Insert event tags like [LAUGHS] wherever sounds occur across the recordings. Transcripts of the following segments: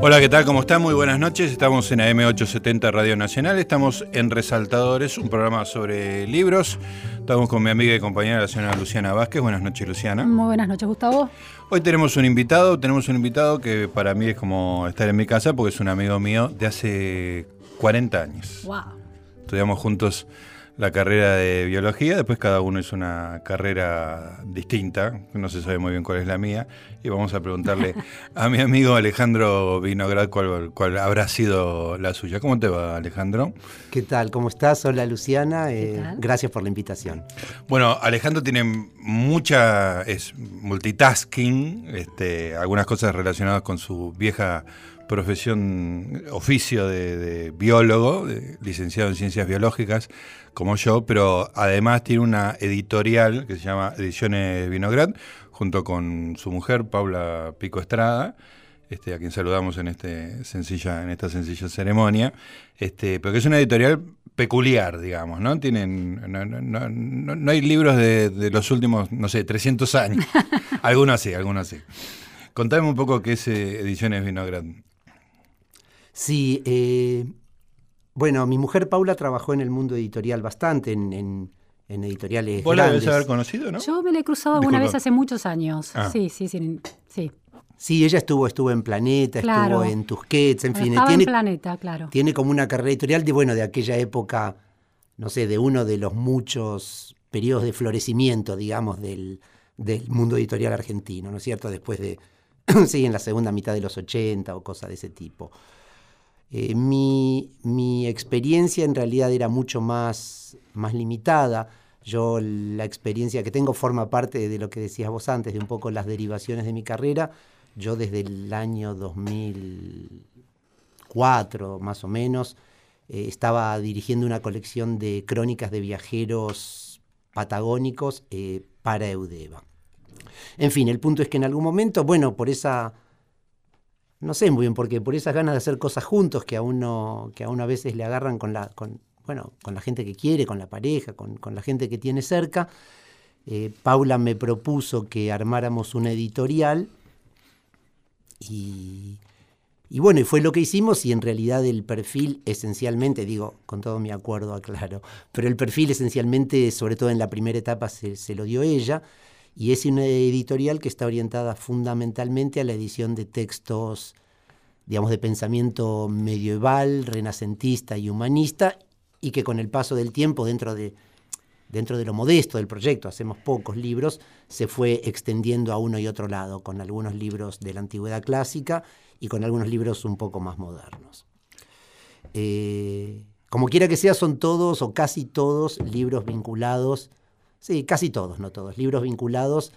Hola, ¿qué tal? ¿Cómo están? Muy buenas noches. Estamos en AM870 Radio Nacional. Estamos en Resaltadores, un programa sobre libros. Estamos con mi amiga y compañera, la señora Luciana Vázquez. Buenas noches, Luciana. Muy buenas noches, Gustavo. Hoy tenemos un invitado. Tenemos un invitado que para mí es como estar en mi casa porque es un amigo mío de hace 40 años. Wow. Estudiamos juntos la carrera de biología, después cada uno hizo una carrera distinta, no se sabe muy bien cuál es la mía, y vamos a preguntarle [LAUGHS] a mi amigo Alejandro Vinograd cuál, cuál habrá sido la suya. ¿Cómo te va, Alejandro? ¿Qué tal? ¿Cómo estás? Hola, Luciana. Eh, gracias por la invitación. Bueno, Alejandro tiene mucha, es multitasking, este, algunas cosas relacionadas con su vieja profesión, oficio de, biólogo, licenciado en ciencias biológicas, como yo, pero además tiene una editorial que se llama Ediciones Vinograd, junto con su mujer, Paula Pico Estrada, este, a quien saludamos en, este sencilla, en esta sencilla ceremonia, este, pero que es una editorial peculiar, digamos, ¿no? Tienen, no, hay libros de, de, los últimos, no sé, 300 años. [LAUGHS] algunos sí, algunos sí. Contame un poco qué es eh, Ediciones Vinograd. Sí, eh, bueno, mi mujer Paula trabajó en el mundo editorial bastante, en, en, en editoriales. Vos la debes haber conocido, ¿no? Yo me la he cruzado alguna vez hace muchos años. Ah. Sí, sí, sí, sí. Sí, ella estuvo, estuvo en Planeta, estuvo en Tusquets, en fin. tiene, en Planeta, claro. Tiene como una carrera editorial de, bueno, de aquella época, no sé, de uno de los muchos periodos de florecimiento, digamos, del, del mundo editorial argentino, ¿no es cierto? Después de, [CLEARS THROAT] sí, en la segunda mitad de los 80 o cosas de ese tipo. Eh, mi, experiencia en realidad era mucho más, más limitada. Yo la experiencia que tengo forma parte de lo que decías vos antes, de un poco las derivaciones de mi carrera. Yo desde el año 2004, más o menos, eh, estaba dirigiendo una colección de crónicas de viajeros patagónicos eh, para Eudeva. En fin, el punto es que en algún momento, bueno, por esa no sé muy bien por qué, por esas ganas de hacer cosas juntos que a uno, que a uno a veces le agarran con la, con, bueno, con la gente que quiere, con la pareja, con, la gente que tiene cerca. Eh, Paula me propuso que armáramos una editorial y, y bueno, y fue lo que hicimos y en realidad el perfil esencialmente, digo, con todo mi acuerdo, aclaro, pero el perfil esencialmente, sobre todo en la primera etapa, se, se lo dio ella y es una editorial que está orientada fundamentalmente a la edición de textos, digamos, de pensamiento medieval, renacentista y humanista, y que con el paso del tiempo, dentro de, dentro de lo modesto del proyecto, hacemos pocos libros, se fue extendiendo a uno y otro lado, con algunos libros de la antigüedad clásica y con algunos libros un poco más modernos. Eh, como quiera que sea, son todos o casi todos libros vinculados Sí, casi todos, no todos. Libros vinculados,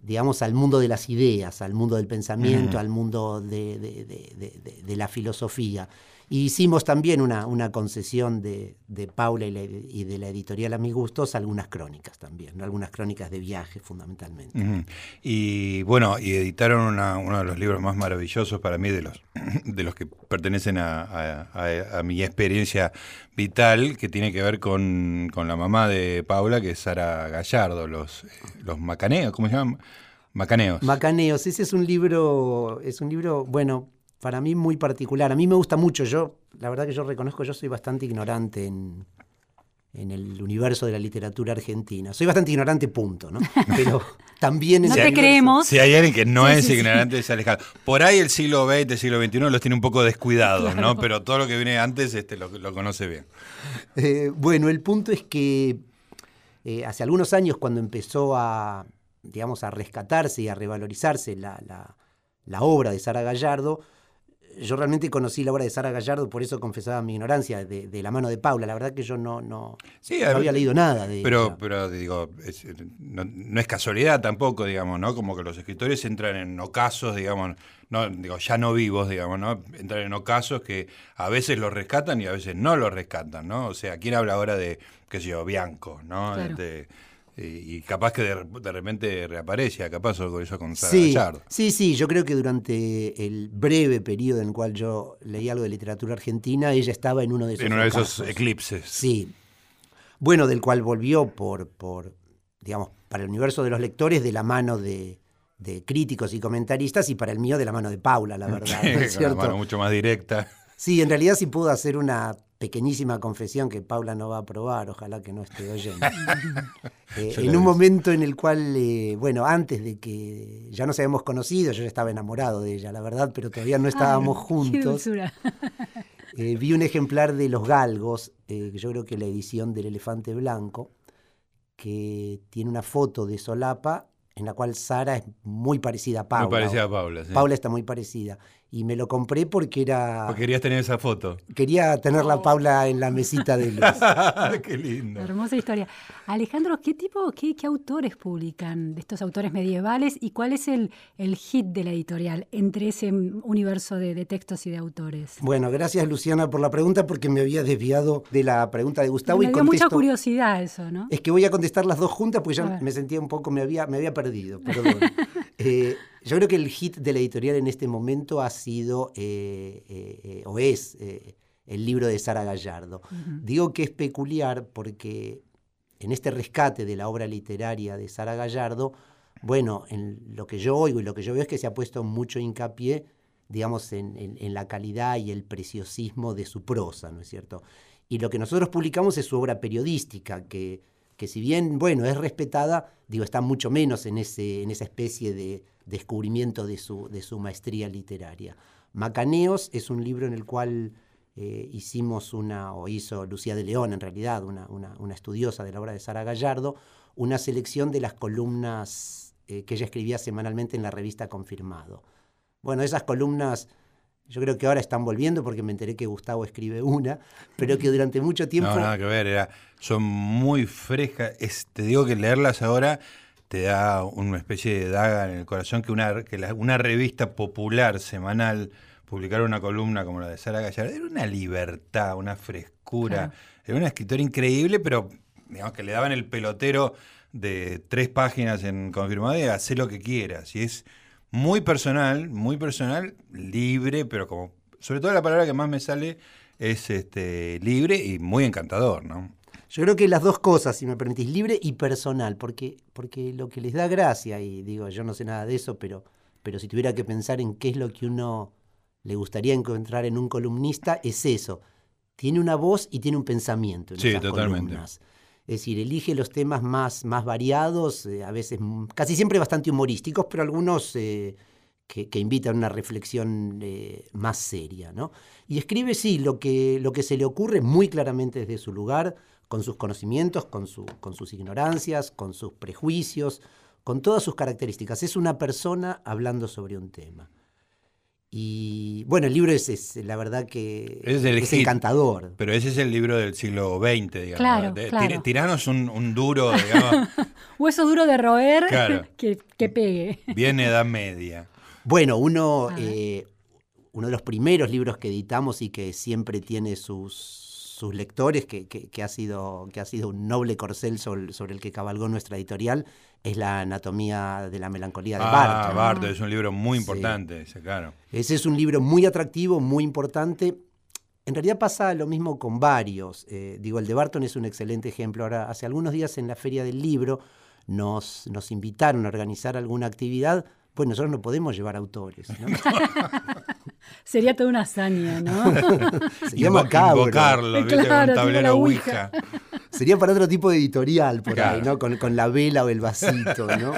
digamos, al mundo de las ideas, al mundo del pensamiento, al mundo de, de, la filosofía. Hicimos también una, una concesión de, Paula y, de la editorial A mis gustos, algunas crónicas también, algunas crónicas de viaje fundamentalmente. Y bueno, y editaron uno de los libros más maravillosos para mí, de los, [CLEARS THROAT] de los que pertenecen a, a mi experiencia vital que tiene que ver con, la mamá de Paula, que es Sara Gallardo, los, los macaneos, ¿cómo se llaman? Macaneos. Macaneos, ese es un libro, es un libro, bueno, para mí muy particular. A mí me gusta mucho, yo, la verdad que yo reconozco, yo soy bastante ignorante en, en el universo de la literatura argentina. Soy bastante ignorante, punto, ¿no? [LAUGHS] Pero también No te creemos. Si hay alguien que no es ignorante, es alejado. Por ahí el siglo XX, el siglo XXI los tiene un poco descuidados, ¿no? Pero todo lo que viene antes este, lo, conoce bien. Eh, bueno, el punto es que eh, hace algunos años, cuando empezó a, digamos, a rescatarse y a revalorizarse la, la obra de Sara Gallardo, yo realmente conocí la obra de Sara Gallardo, por eso confesaba mi ignorancia de, la mano de Paula. La verdad que yo no, no, había leído nada de pero, Pero digo, no, es casualidad tampoco, digamos, ¿no? Como que los escritores entran en ocasos, digamos, no, digo, ya no vivos, digamos, ¿no? Entran en ocasos que a veces los rescatan y a veces no los rescatan, ¿no? O sea, ¿quién habla ahora de, qué sé yo, Bianco, ¿no? Este, y capaz que de, repente reaparece, capaz con eso con Sara sí, Sí, sí, yo creo que durante el breve periodo en el cual yo leí algo de literatura argentina, ella estaba en uno de esos En uno de esos eclipses. Sí. Bueno, del cual volvió por, por, digamos, para el universo de los lectores de la mano de, de críticos y comentaristas y para el mío de la mano de Paula, la [LAUGHS] verdad. Sí, ¿no mano mucho más directa. Sí, en realidad sí puedo hacer una pequeñísima confesión que Paula no va a aprobar, ojalá que no esté oyendo. [LAUGHS] Eh, en un momento en el cual, eh, bueno, antes de que ya nos habíamos conocido, yo ya estaba enamorado de ella, la verdad, pero todavía no estábamos juntos. Eh, vi un ejemplar de Los Galgos, que yo creo que la edición del Elefante Blanco, que tiene una foto de Solapa en la cual Sara es muy parecida a Paula. Muy parecida a Paula, sí. Paula está muy parecida y me lo compré porque era... Porque querías tener esa foto. Quería tener la oh. Paula en la mesita de luz. [LAUGHS] qué lindo. Hermosa historia. Alejandro, ¿qué tipo, qué, autores publican de estos autores medievales y cuál es el, el hit de la editorial entre ese universo de, textos y de autores? Bueno, gracias Luciana por la pregunta porque me había desviado de la pregunta de Gustavo. Me y dio mucha curiosidad eso, ¿no? Es que voy a contestar las dos juntas porque ya me sentía un poco, me había, me había perdido, [LAUGHS] perdón. eh, yo creo que el hit de la editorial en este momento ha sido eh, eh, eh, o es el libro de Sara Gallardo. Digo que es peculiar porque en este rescate de la obra literaria de Sara Gallardo, bueno, en lo que yo oigo y lo que yo veo es que se ha puesto mucho hincapié, digamos, en, la calidad y el preciosismo de su prosa, ¿no es cierto? Y lo que nosotros publicamos es su obra periodística, que, que si bien, bueno, es respetada, digo, está mucho menos en, ese, en esa especie de descubrimiento de su, de su maestría literaria. Macaneos es un libro en el cual eh, hicimos una, o hizo Lucía de León en realidad, una, una, estudiosa de la obra de Sara Gallardo, una selección de las columnas eh, que ella escribía semanalmente en la revista Confirmado. Bueno, esas columnas yo creo que ahora están volviendo porque me enteré que Gustavo escribe una, pero que durante mucho [LAUGHS] tiempo... No, nada que ver, era, son muy frescas. te digo que leerlas ahora te da una especie de daga en el corazón que una, que una revista popular semanal publicara una columna como la de Sara Gallardo era una libertad, una frescura. Era una escritora increíble, pero digamos que le daban el pelotero de tres páginas en confirmado y hacer lo que quieras. Y es muy personal, muy personal, libre, pero como, sobre todo la palabra que más me sale es este libre y muy encantador, ¿no? Yo creo que las dos cosas, si me permitís, libre y personal, porque, porque lo que les da gracia, y digo, yo no sé nada de eso, pero, pero si tuviera que pensar en qué es lo que uno le gustaría encontrar en un columnista, es eso. Tiene una voz y tiene un pensamiento en sí, totalmente. Es decir, elige los temas más, más variados, eh, a veces casi siempre bastante humorísticos, pero algunos eh, que, invitan a una reflexión eh, más seria. ¿no? Y escribe, sí, lo que, lo que se le ocurre muy claramente desde su lugar, con sus conocimientos, con, su, con sus ignorancias, con sus prejuicios, con todas sus características. Es una persona hablando sobre un tema. Y bueno, el libro es, la verdad que es, encantador. Pero ese es el libro del siglo XX, digamos. Claro, Tiranos un, duro, digamos. [LAUGHS] Hueso duro de roer [LAUGHS] que, que, pegue. Bien edad media. Bueno, uno, eh, uno de los primeros libros que editamos y que siempre tiene sus, sus lectores, que, que, ha sido, que ha sido un noble corcel sobre, el que cabalgó nuestra editorial, es la anatomía de la melancolía de ah, Barthes. es un libro muy importante, ese, claro. Ese es un libro muy atractivo, muy importante. En realidad pasa lo mismo con varios. Eh, digo, el de Barton es un excelente ejemplo. Ahora, hace algunos días en la Feria del Libro nos, nos invitaron a organizar alguna actividad pues nosotros no podemos llevar autores. ¿no? [LAUGHS] Sería toda una hazaña, ¿no? [LAUGHS] Sería macabro. Invocarlo, claro, con tablero ouija. [LAUGHS] Sería para otro tipo de editorial por ahí, ¿no? Con, la vela o el vasito, ¿no?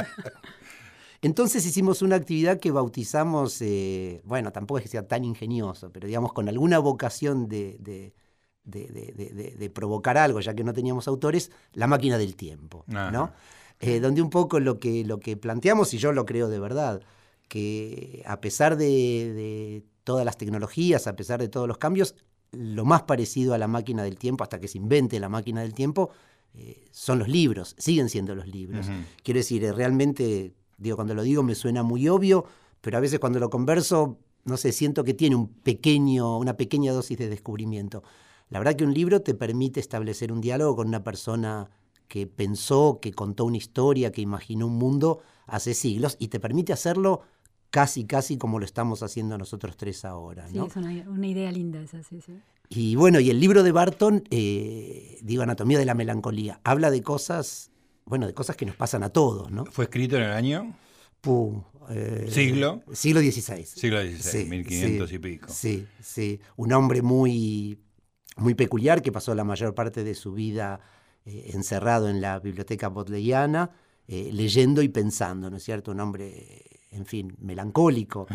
[LAUGHS] Entonces hicimos una actividad que bautizamos, eh, bueno, tampoco es que sea tan ingenioso, pero digamos con alguna vocación de, de, de provocar algo, ya que no teníamos autores, la máquina del tiempo, ¿no? Eh, donde un poco lo que, lo que planteamos, y yo lo creo de verdad, que a pesar de, todas las tecnologías, a pesar de todos los cambios, lo más parecido a la máquina del tiempo, hasta que se invente la máquina del tiempo, eh, son los libros, siguen siendo los libros. Quiero decir, eh, realmente, digo, cuando lo digo me suena muy obvio, pero a veces cuando lo converso, no sé, siento que tiene un pequeño, una pequeña dosis de descubrimiento. La verdad que un libro te permite establecer un diálogo con una persona que pensó, que contó una historia, que imaginó un mundo hace siglos y te permite hacerlo casi, casi como lo estamos haciendo nosotros tres ahora. Sí, es una, idea linda esa, sí, sí. Y bueno, y el libro de Barton, eh, digo, Anatomía de la Melancolía, habla de cosas, bueno, de cosas que nos pasan a todos, ¿no? ¿Fue escrito en el año? Puh, eh, ¿Siglo? Siglo XVI. Siglo XVI, 1500 y pico. Sí, sí. Un hombre muy, muy peculiar que pasó la mayor parte de su vida eh, encerrado en la biblioteca bodleiana, eh, leyendo y pensando, ¿no es cierto? Un hombre, en fin, melancólico,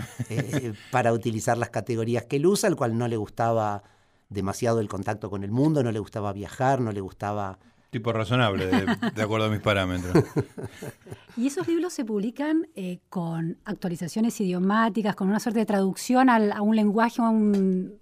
para utilizar las categorías que él usa, al cual no le gustaba demasiado el contacto con el mundo, no le gustaba viajar, no le gustaba Tipo razonable, de, acuerdo a mis parámetros. [LAUGHS] Y esos libros se publican eh, con actualizaciones idiomáticas, con una suerte de traducción a un lenguaje, a un,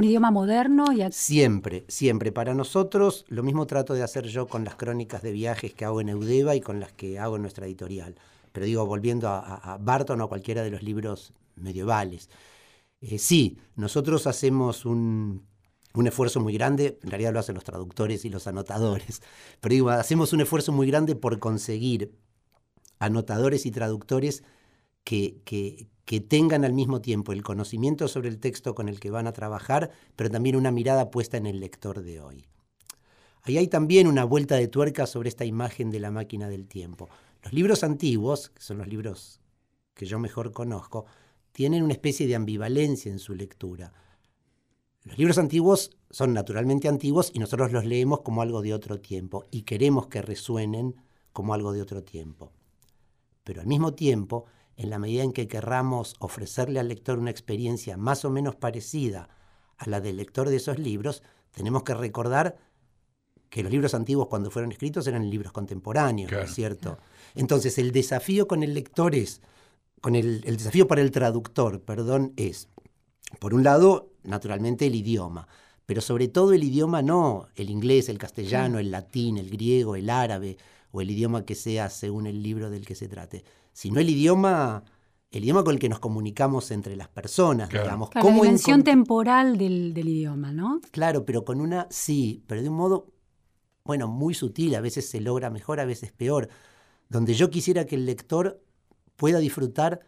idioma moderno. Y Siempre, siempre. Para nosotros, lo mismo trato de hacer yo con las crónicas de viajes que hago en Eudeva y con las que hago en nuestra editorial. Pero digo, volviendo a, Barton o a cualquiera de los libros medievales. Eh, sí, nosotros hacemos un un esfuerzo muy grande, en realidad lo hacen los traductores y los anotadores, [LAUGHS] pero digo, hacemos un esfuerzo muy grande por conseguir anotadores y traductores que, que, que, tengan al mismo tiempo el conocimiento sobre el texto con el que van a trabajar, pero también una mirada puesta en el lector de hoy. Ahí hay también una vuelta de tuerca sobre esta imagen de la máquina del tiempo. Los libros antiguos, que son los libros que yo mejor conozco, tienen una especie de ambivalencia en su lectura los libros antiguos son naturalmente antiguos y nosotros los leemos como algo de otro tiempo y queremos que resuenen como algo de otro tiempo. Pero al mismo tiempo, en la medida en que querramos ofrecerle al lector una experiencia más o menos parecida a la del lector de esos libros, tenemos que recordar que los libros antiguos cuando fueron escritos eran libros contemporáneos, ¿no es cierto? Entonces el desafío con el lector es, con el, el desafío para el traductor, perdón, es, por un lado, naturalmente el idioma, pero sobre todo el idioma no el inglés, el castellano, el latín, el griego, el árabe o el idioma que sea según el libro del que se trate, sino el idioma el idioma con el que nos comunicamos entre las personas, digamos. la dimensión temporal del, del, idioma, ¿no? Claro, pero con una, sí, pero de un modo, bueno, muy sutil, a veces se logra mejor, a veces peor, donde yo quisiera que el lector pueda disfrutar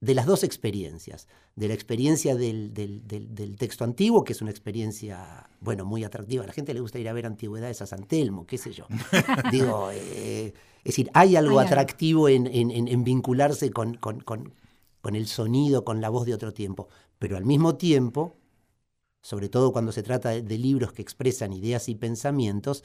de las dos experiencias, de la experiencia del, del, texto antiguo, que es una experiencia, bueno, muy atractiva. A la gente le gusta ir a ver antigüedades a San Telmo, qué sé yo. [LAUGHS] Digo, eh, es decir, hay algo atractivo en, en, vincularse con, con, con, con el sonido, con la voz de otro tiempo, pero al mismo tiempo, sobre todo cuando se trata de libros que expresan ideas y pensamientos,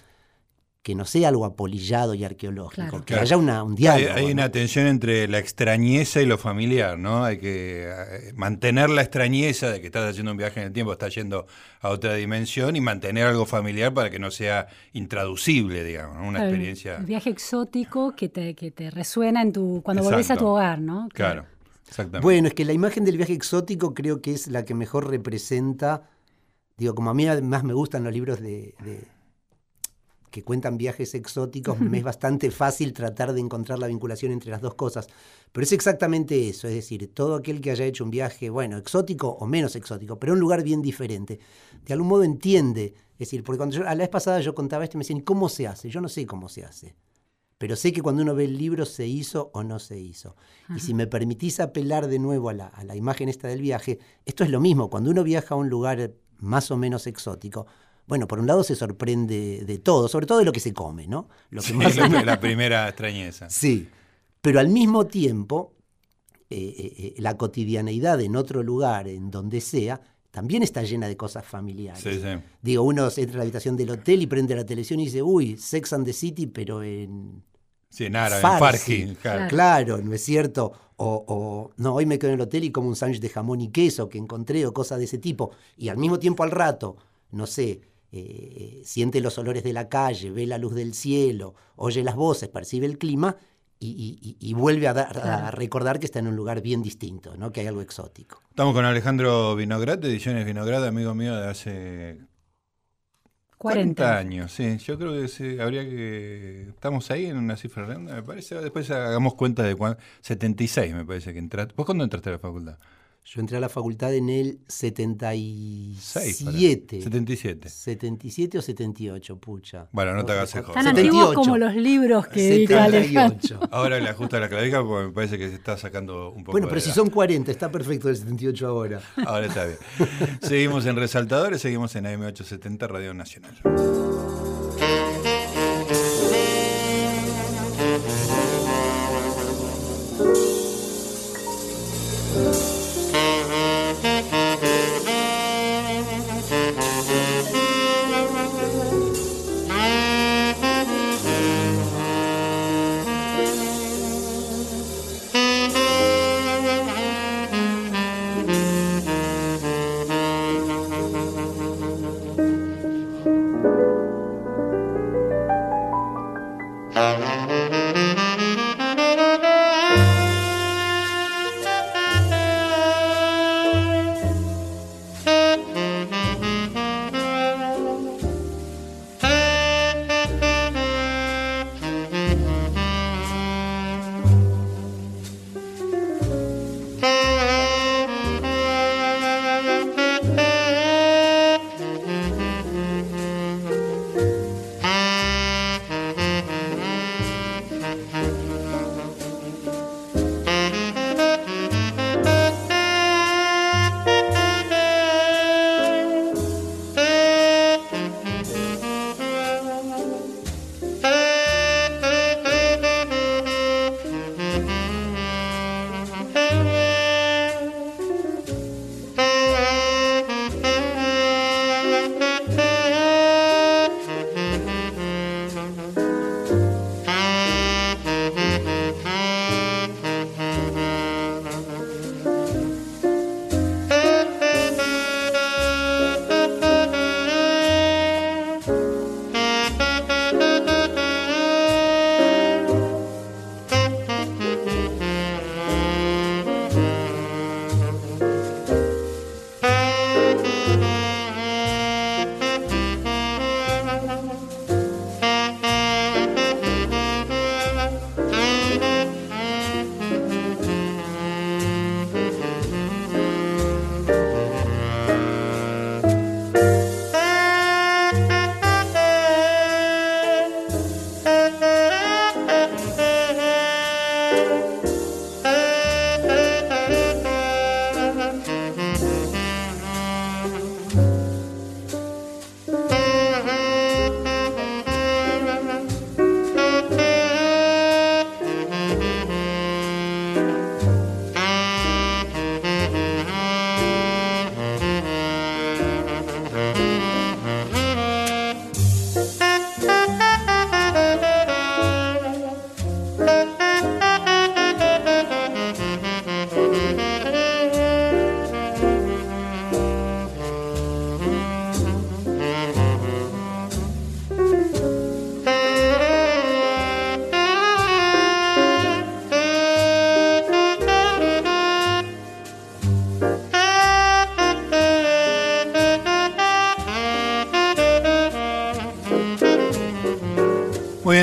que no sea algo apolillado y arqueológico, que haya una, un diálogo. Hay, una tensión entre la extrañeza y lo familiar, ¿no? Hay que eh, mantener la extrañeza de que estás haciendo un viaje en el tiempo, estás yendo a otra dimensión y mantener algo familiar para que no sea intraducible, digamos, una experiencia. El viaje exótico que te, que te resuena en tu cuando volvés a tu hogar, ¿no? Claro. Exactamente. Bueno, es que la imagen del viaje exótico creo que es la que mejor representa, digo, como a mí más me gustan los libros de que cuentan viajes exóticos, me es [LAUGHS] bastante fácil tratar de encontrar la vinculación entre las dos cosas. Pero es exactamente eso, es decir, todo aquel que haya hecho un viaje, bueno, exótico o menos exótico, pero a un lugar bien diferente, de algún modo entiende. Es decir, porque cuando yo, a la vez pasada yo contaba esto y me decían, ¿cómo se hace? Yo no sé cómo se hace. Pero sé que cuando uno ve el libro se hizo o no se hizo. Y si me permitís apelar de nuevo a la, a la imagen esta del viaje, esto es lo mismo. Cuando uno viaja a un lugar más o menos exótico, bueno, por un lado se sorprende de todo, sobre todo de lo que se come, ¿no? Lo que más [LAUGHS] la primera extrañeza. Sí, pero al mismo tiempo, eh, eh, eh, la cotidianeidad en otro lugar, en donde sea, también está llena de cosas familiares. Sí, sí. Digo, uno entra a la habitación del hotel y prende la televisión y dice, uy, Sex and the City, pero en... Sí, en árabe, en Farsi. Claro. claro. ¿no es cierto? O, o, no, hoy me quedo en el hotel y como un sándwich de jamón y queso que encontré o cosas de ese tipo. Y al mismo tiempo al rato, no sé, eh, siente los olores de la calle, ve la luz del cielo, oye las voces, percibe el clima y, vuelve a, recordar que está en un lugar bien distinto, ¿no? que hay algo exótico. Estamos con Alejandro Vinograd, de Ediciones Vinograd, amigo mío de hace 40, años. Sí, yo creo que habría que... Estamos ahí en una cifra redonda, me parece. Después hagamos cuenta de cuándo... 76 me parece que entraste. ¿Vos cuándo entraste a la facultad? Yo entré a la facultad en el 77. 77. 77 o 78, pucha. Bueno, no te hagas el Tan antiguos como los libros que dedica Alejandro. [LAUGHS] Ahora le ajusta la clavija porque me parece que se está sacando un poco Bueno, pero si son 40, está perfecto el 78 ahora. Ahora está bien. [LAUGHS] seguimos en Resaltadores, seguimos en AM870 Radio Nacional.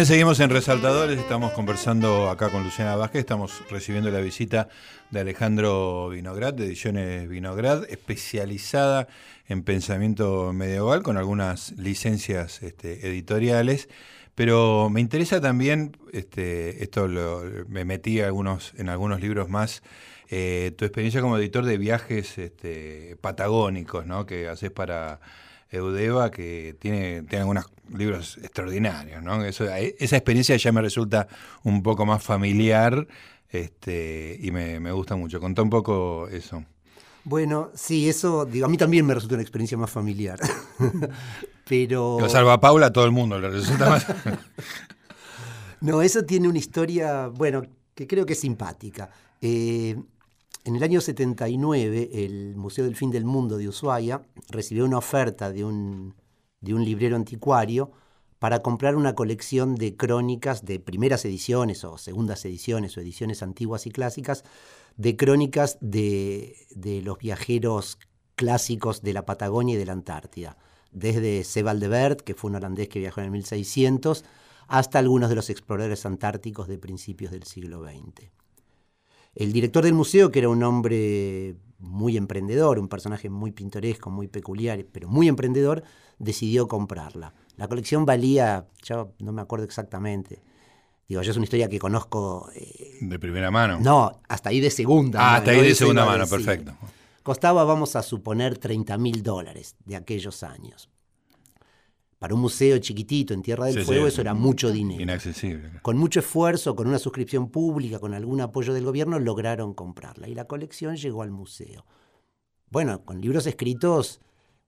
Seguimos en Resaltadores, estamos conversando acá con Luciana Vázquez, estamos recibiendo la visita de Alejandro Vinograd, de Ediciones Vinograd, especializada en pensamiento medieval, con algunas licencias este, editoriales. Pero me interesa también, este, esto me metí algunos, en algunos libros más, eh, tu experiencia como editor de viajes este, patagónicos, ¿no? Que haces para Eudeva, que tiene, tiene algunos libros extraordinarios, ¿no? Eso, esa experiencia ya me resulta un poco más familiar este, y me, gusta mucho. Contá un poco eso. Bueno, sí, eso, digo, a mí también me resulta una experiencia más familiar. [LAUGHS] Pero. Lo salva a Paula, a todo el mundo le resulta más. [LAUGHS] no, eso tiene una historia, bueno, que creo que es simpática. Eh, en el año 79, el Museo del Fin del Mundo de Ushuaia recibió una oferta de un, librero anticuario para comprar una colección de crónicas de primeras ediciones o segundas ediciones o ediciones antiguas y clásicas de crónicas de, de los viajeros clásicos de la Patagonia y de la Antártida, desde Sebald que fue un holandés que viajó en el 1600, hasta algunos de los exploradores antárticos de principios del siglo XX. El director del museo, que era un hombre muy emprendedor, un personaje muy pintoresco, muy peculiar, pero muy emprendedor, decidió comprarla. La colección valía, yo no me acuerdo exactamente, digo, yo es una historia que conozco... Eh, de primera mano. No, hasta ahí de segunda. Ah, hasta ahí de segunda mano, perfecto. Costaba, vamos a suponer, 30 mil dólares de aquellos años. Para un museo chiquitito en Tierra del Fuego eso era mucho dinero. Inaccesible. Con mucho esfuerzo, con una suscripción pública, con algún apoyo del gobierno, lograron comprarla y la colección llegó al museo. Bueno, con libros escritos,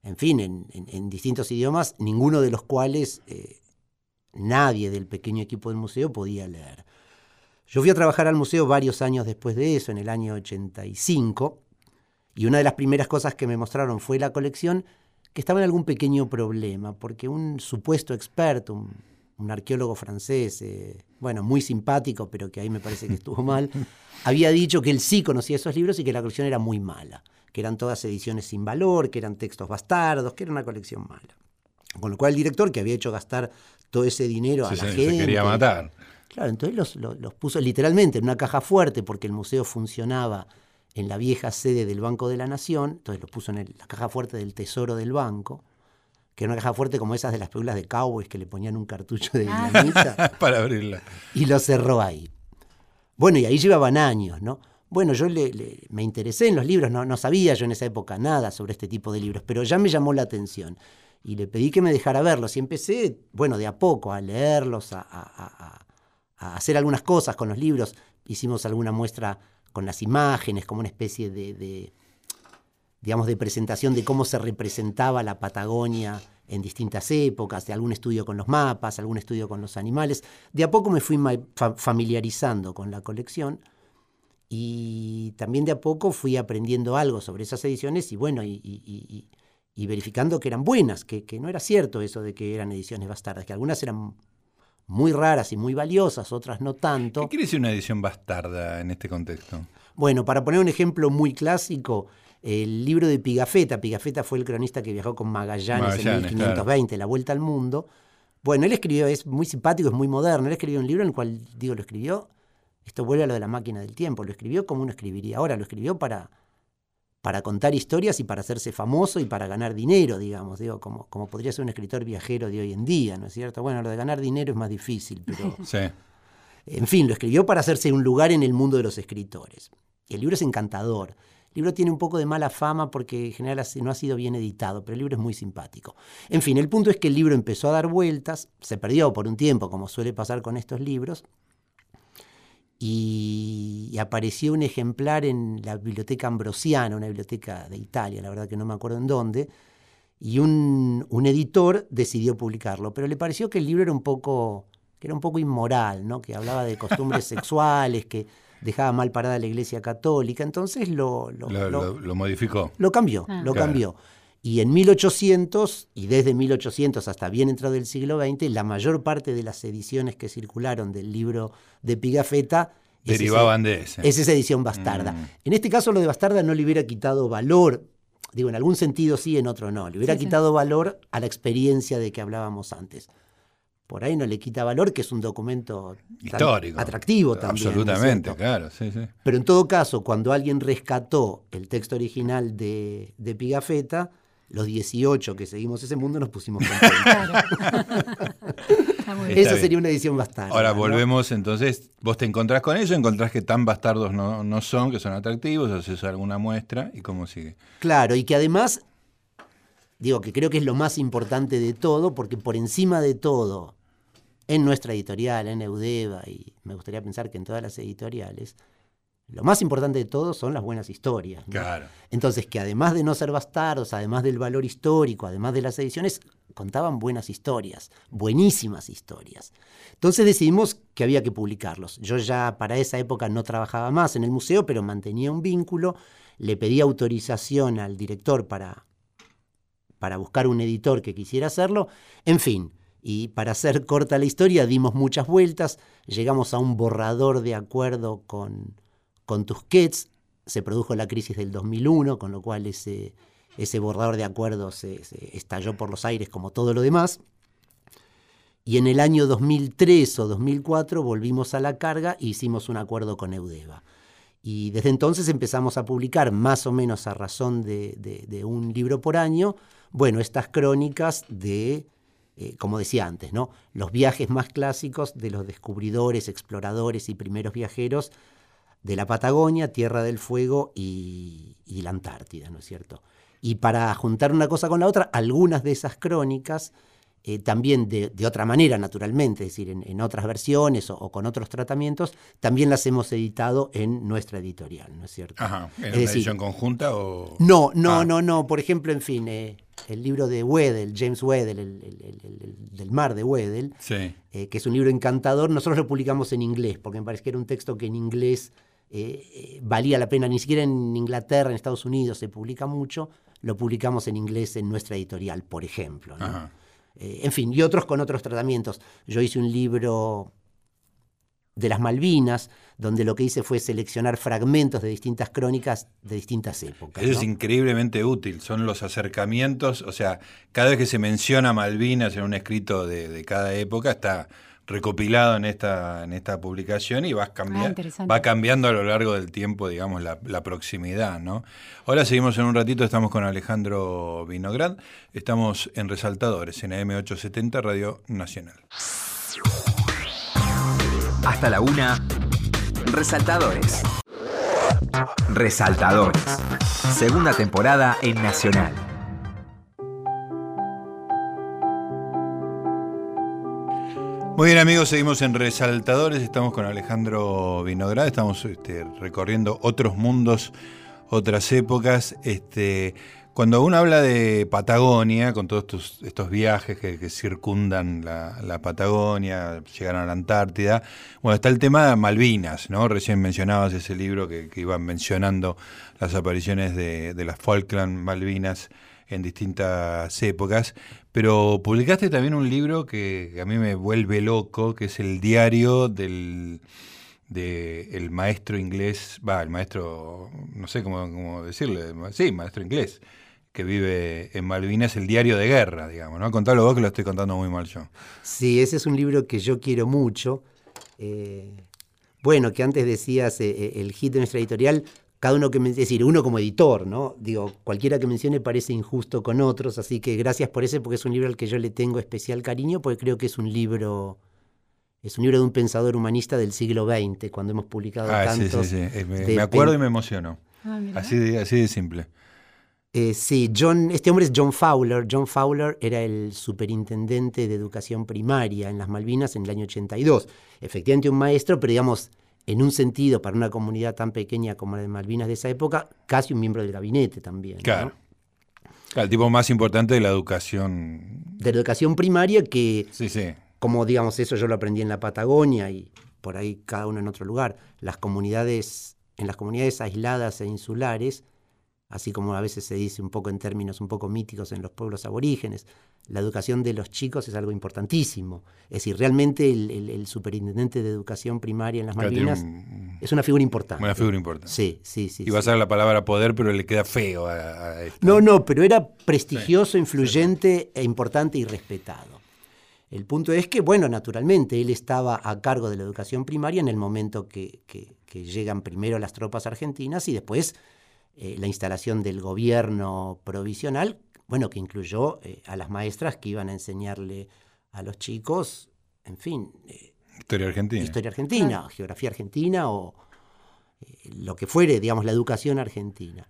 en fin, en, distintos idiomas, ninguno de los cuales eh, nadie del pequeño equipo del museo podía leer. Yo fui a trabajar al museo varios años después de eso, en el año 85, y una de las primeras cosas que me mostraron fue la colección que estaba en algún pequeño problema, porque un supuesto experto, un, arqueólogo francés, eh, bueno, muy simpático, pero que ahí me parece que estuvo mal, [LAUGHS] había dicho que él sí conocía esos libros y que la colección era muy mala, que eran todas ediciones sin valor, que eran textos bastardos, que era una colección mala. Con lo cual el director, que había hecho gastar todo ese dinero a la gente... Se quería matar. Claro, entonces los puso literalmente en una caja fuerte porque el museo funcionaba en la vieja sede del Banco de la Nación, entonces lo puso en la caja fuerte del Tesoro del Banco, que era una caja fuerte como esas de las películas de cowboys que le ponían un cartucho de ah. dinamita. [LAUGHS] Para abrirla. Y lo cerró ahí. Bueno, y ahí llevaban años, ¿no? Bueno, yo me interesé en los libros, no, no sabía yo en esa época nada sobre este tipo de libros, pero ya me llamó la atención. Y le pedí que me dejara verlos y empecé, bueno, de a poco a leerlos, a, a hacer algunas cosas con los libros. Hicimos alguna muestra con las imágenes, como una especie de, digamos, de presentación de cómo se representaba la Patagonia en distintas épocas, de algún estudio con los mapas, algún estudio con los animales. De a poco me fui familiarizando con la colección y también de a poco fui aprendiendo algo sobre esas ediciones y bueno, y, verificando que eran buenas, que, no era cierto eso de que eran ediciones bastardas, que algunas eran muy raras y muy valiosas, otras no tanto. ¿Qué quiere decir una edición bastarda en este contexto? Bueno, para poner un ejemplo muy clásico, el libro de Pigafetta, Pigafetta fue el cronista que viajó con Magallanes, en 1520, La Vuelta al Mundo. Bueno, él escribió, es muy simpático, es muy moderno, él escribió un libro en el cual, digo, lo escribió, esto vuelve a lo de la máquina del tiempo, lo escribió como uno escribiría ahora, lo escribió para, para contar historias y para hacerse famoso y para ganar dinero, digamos, digo, como, como podría ser un escritor viajero de hoy en día, ¿no es cierto? Bueno, lo de ganar dinero es más difícil, pero... [LAUGHS] Sí. En fin, lo escribió para hacerse un lugar en el mundo de los escritores. El libro es encantador. El libro tiene un poco de mala fama porque en general no ha sido bien editado, pero el libro es muy simpático. En fin, el punto es que el libro empezó a dar vueltas, se perdió por un tiempo, como suele pasar con estos libros, y, apareció un ejemplar en la biblioteca ambrosiana, una biblioteca de Italia, la verdad que no me acuerdo en dónde, y un, editor decidió publicarlo, pero le pareció que el libro era un poco, que era un poco inmoral, ¿no? que hablaba de costumbres [LAUGHS] sexuales, que dejaba mal parada la iglesia católica, entonces lo, lo, lo, modificó. Lo cambió, ah. lo cambió. Y en 1800, y desde 1800 hasta bien entrado el siglo XX, la mayor parte de las ediciones que circularon del libro de Pigafetta derivaban de ese. Es esa edición bastarda. Mm. En este caso lo de bastarda no le hubiera quitado valor, digo, en algún sentido sí, en otro no, le hubiera quitado valor a la experiencia de que hablábamos antes. por ahí no le quita valor, que es un documento histórico. Atractivo también. Absolutamente, claro, sí, sí. Pero en todo caso, cuando alguien rescató el texto original de, de Pigafetta, los 18 que seguimos ese mundo nos pusimos [LAUGHS] contentos. Esa sería una edición bastarda. Ahora volvemos, entonces, vos te encontrás con eso, encontrás que tan bastardos no, no son, que son atractivos, haces alguna muestra y cómo sigue. Claro, y que además, digo que creo que es lo más importante de todo, porque por encima de todo, en nuestra editorial, en Eudeva, y me gustaría pensar que en todas las editoriales, lo más importante de todo son las buenas historias. Claro. Entonces, que además de no ser bastardos, además del valor histórico, además de las ediciones, contaban buenas historias, buenísimas historias. Entonces decidimos que había que publicarlos. Yo ya para esa época no trabajaba más en el museo, pero mantenía un vínculo, le pedí autorización al director para, para buscar un editor que quisiera hacerlo. En fin, y para hacer corta la historia, dimos muchas vueltas, llegamos a un borrador de acuerdo con con Tusquets se produjo la crisis del 2001, con lo cual ese, ese borrador de acuerdos se, estalló por los aires como todo lo demás. Y en el año 2003 o 2004 volvimos a la carga e hicimos un acuerdo con Eudeva. Y desde entonces empezamos a publicar, más o menos a razón de, un libro por año, bueno, estas crónicas de, eh, como decía antes, ¿no? los viajes más clásicos de los descubridores, exploradores y primeros viajeros de la Patagonia, Tierra del Fuego y, la Antártida, ¿no es cierto? Y para juntar una cosa con la otra, algunas de esas crónicas, eh, también de, otra manera, naturalmente, es decir, en, otras versiones o, con otros tratamientos, también las hemos editado en nuestra editorial, ¿no es cierto? Ajá, ¿en una edición conjunta o...? No, no, ah. no, no. Por ejemplo, en fin, eh, el libro de Weddell, James Weddell, el, del mar de Weddell, eh, que es un libro encantador, nosotros lo publicamos en inglés, porque me parece que era un texto que en inglés eh, eh, valía la pena, ni siquiera en Inglaterra, en Estados Unidos se publica mucho, lo publicamos en inglés en nuestra editorial, por ejemplo. Eh, en fin, y otros con otros tratamientos. Yo hice un libro de las Malvinas, donde lo que hice fue seleccionar fragmentos de distintas crónicas de distintas épocas. Eso es increíblemente útil, son los acercamientos, o sea, cada vez que se menciona Malvinas en un escrito de cada época está recopilado en esta, en esta publicación y vas cambiando, ah, va cambiando a lo largo del tiempo, digamos, la, proximidad, ¿no? Ahora seguimos en un ratito, estamos con Alejandro Vinograd, estamos en Resaltadores, en AM870 Radio Nacional. Hasta la una, Resaltadores. Resaltadores. Segunda temporada en Nacional. Muy bien amigos, seguimos en Resaltadores, estamos con Alejandro Vinograd, estamos este, recorriendo otros mundos, otras épocas. Este, cuando uno habla de Patagonia, con todos estos, viajes que, circundan la, Patagonia, llegan a la Antártida, bueno, está el tema de Malvinas, ¿no? Recién mencionabas ese libro que, iban mencionando las apariciones de, de las Falkland Malvinas en distintas épocas, pero publicaste también un libro que a mí me vuelve loco, que es el diario del de maestro inglés, va, el maestro, no sé cómo, decirle, sí, maestro inglés, que vive en Malvinas, el diario de guerra, digamos, ¿no? Contalo vos que lo estoy contando muy mal yo. Sí, ese es un libro que yo quiero mucho. Eh, bueno, que antes decías eh, eh, el hit de nuestra editorial, cada uno que me, es decir, uno como editor, ¿no? Digo, cualquiera que mencione parece injusto con otros, así que gracias por ese, porque es un libro al que yo le tengo especial cariño, porque creo que es un libro, es un libro de un pensador humanista del siglo XX, cuando hemos publicado ah, tantos. Sí, sí, sí. Me, acuerdo y me emociono. Ah, así, de, así de simple. Eh, sí, John, este hombre es John Fowler. John Fowler era el superintendente de educación primaria en las Malvinas en el año 82. Efectivamente un maestro, pero digamos, en un sentido, para una comunidad tan pequeña como la de Malvinas de esa época, casi un miembro del gabinete también. Claro. El tipo más importante de la educación. De la educación primaria que, sí, sí. como digamos, eso yo lo aprendí en la Patagonia y por ahí cada uno en otro lugar, las comunidades, en las comunidades aisladas e insulares, así como a veces se dice un poco en términos un poco míticos en los pueblos aborígenes, la educación de los chicos es algo importantísimo. Es decir, realmente el, superintendente de educación primaria en las Malvinas es una figura importante. Una figura importante. Sí, sí, sí. Y va a ser la palabra poder, pero le queda feo a, esto. No, no, pero era prestigioso, influyente e importante y respetado. El punto es que, bueno, naturalmente, él estaba a cargo de la educación primaria en el momento que, llegan primero las tropas argentinas y después eh, la instalación del gobierno provisional, bueno, que incluyó eh, a las maestras que iban a enseñarle a los chicos, en fin. Eh, historia argentina. Historia argentina, geografía argentina o lo que fuere, digamos, la educación argentina.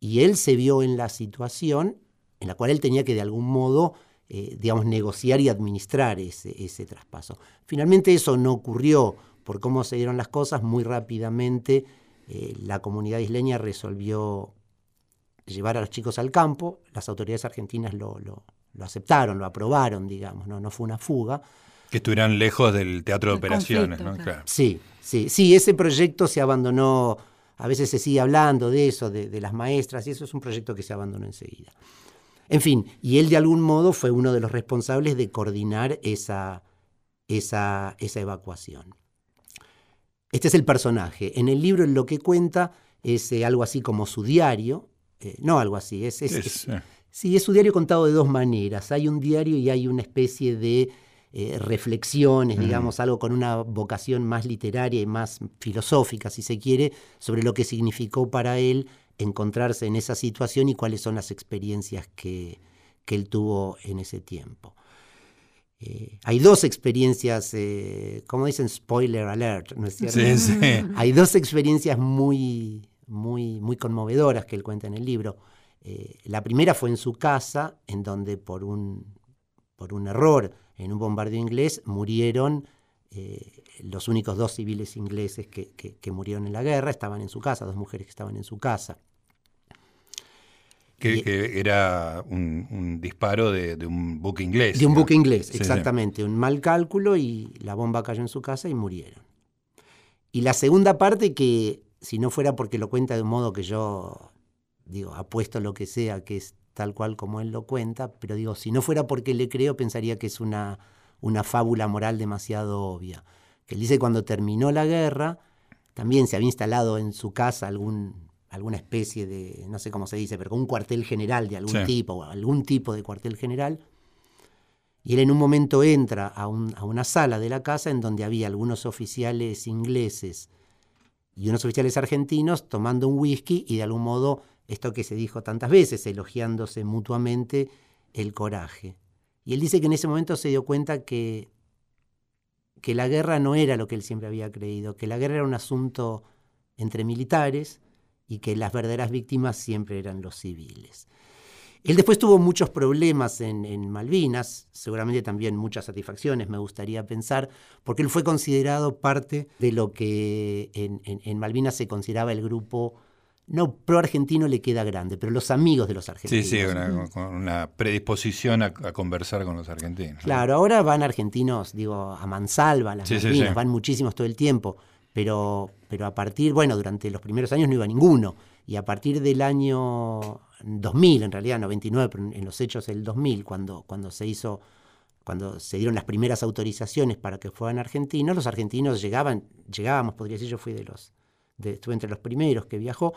Y él se vio en la situación en la cual él tenía que de algún modo eh, digamos, negociar y administrar ese, traspaso. Finalmente eso no ocurrió por cómo se dieron las cosas, muy rápidamente eh, la comunidad isleña resolvió llevar a los chicos al campo, las autoridades argentinas lo, aceptaron, lo aprobaron, digamos, no, no fue una fuga. Que estuvieran lejos del teatro de operaciones, ¿no? Sí, sí, sí, ese proyecto se abandonó, a veces se sigue hablando de eso, de, de las maestras, y eso es un proyecto que se abandonó enseguida. En fin, y él de algún modo fue uno de los responsables de coordinar esa, esa, esa evacuación. Este es el personaje. En el libro lo que cuenta es eh, algo así como su diario, eh, no algo así, es, es, eh. sí, es su diario contado de dos maneras. Hay un diario y hay una especie de reflexiones, digamos, algo con una vocación más literaria y más filosófica, si se quiere, sobre lo que significó para él encontrarse en esa situación y cuáles son las experiencias que, él tuvo en ese tiempo. Eh, hay dos experiencias, eh, como dicen, spoiler alert, ¿no es cierto? Sí, sí. [LAUGHS] Hay dos experiencias muy, muy, muy conmovedoras que él cuenta en el libro. Eh, la primera fue en su casa, en donde por un, por un error en un bombardeo inglés murieron los únicos dos civiles ingleses que, murieron en la guerra, estaban en su casa, dos mujeres que estaban en su casa. Que, era un, disparo de, un buque inglés. De un buque inglés, exactamente. Un mal cálculo y la bomba cayó en su casa y murieron. Y la segunda parte que, si no fuera porque lo cuenta de un modo que yo, digo, apuesto lo que sea, que es tal cual como él lo cuenta, pero digo, si no fuera porque le creo, pensaría que es una, una fábula moral demasiado obvia. Que él dice que cuando terminó la guerra, también se había instalado en su casa algún alguna especie de, no sé cómo se dice, pero con un cuartel general de algún tipo, o algún tipo de cuartel general. Y él en un momento entra a, a, una sala de la casa en donde había algunos oficiales ingleses y unos oficiales argentinos tomando un whisky y de algún modo esto que se dijo tantas veces, elogiándose mutuamente el coraje. Y él dice que en ese momento se dio cuenta que, que la guerra no era lo que él siempre había creído, que la guerra era un asunto entre militares, y que las verdaderas víctimas siempre eran los civiles. Él después tuvo muchos problemas en, Malvinas, seguramente también muchas satisfacciones, me gustaría pensar, porque él fue considerado parte de lo que en, Malvinas se consideraba el grupo, no pro-argentino le queda grande, pero los amigos de los argentinos. Sí, sí, con una predisposición a, conversar con los argentinos. Claro, ahora van argentinos, digo, a mansalva, las Malvinas, van muchísimos todo el tiempo pero, pero a partir, bueno, durante los primeros años no iba ninguno, y a partir del año 2000, en realidad 99, pero en los hechos del 2000, cuando, cuando se hizo cuando se dieron las primeras autorizaciones para que fueran argentinos, los argentinos llegaban, llegábamos, podría decir, yo fui de los, estuve entre los primeros que viajó,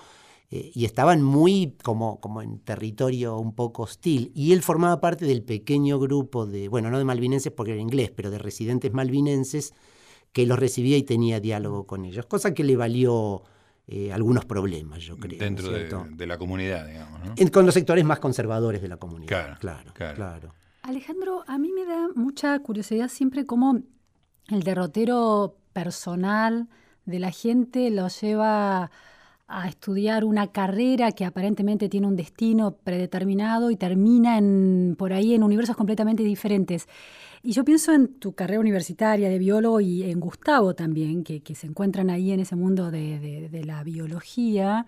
eh, y estaban muy como, como en territorio un poco hostil. Y él formaba parte del pequeño grupo de, bueno, no de malvinenses porque era inglés, pero de residentes malvinenses que los recibía y tenía diálogo con ellos, cosa que le valió eh, algunos problemas, yo creo. Dentro de, la comunidad, digamos. ¿no? con los sectores más conservadores de la comunidad. Claro, claro, claro, Alejandro, a mí me da mucha curiosidad siempre cómo el derrotero personal de la gente lo lleva a estudiar una carrera que aparentemente tiene un destino predeterminado y termina en, por ahí en universos completamente diferentes. Y yo pienso en tu carrera universitaria de biólogo y en Gustavo también, que, se encuentran ahí en ese mundo de, la biología.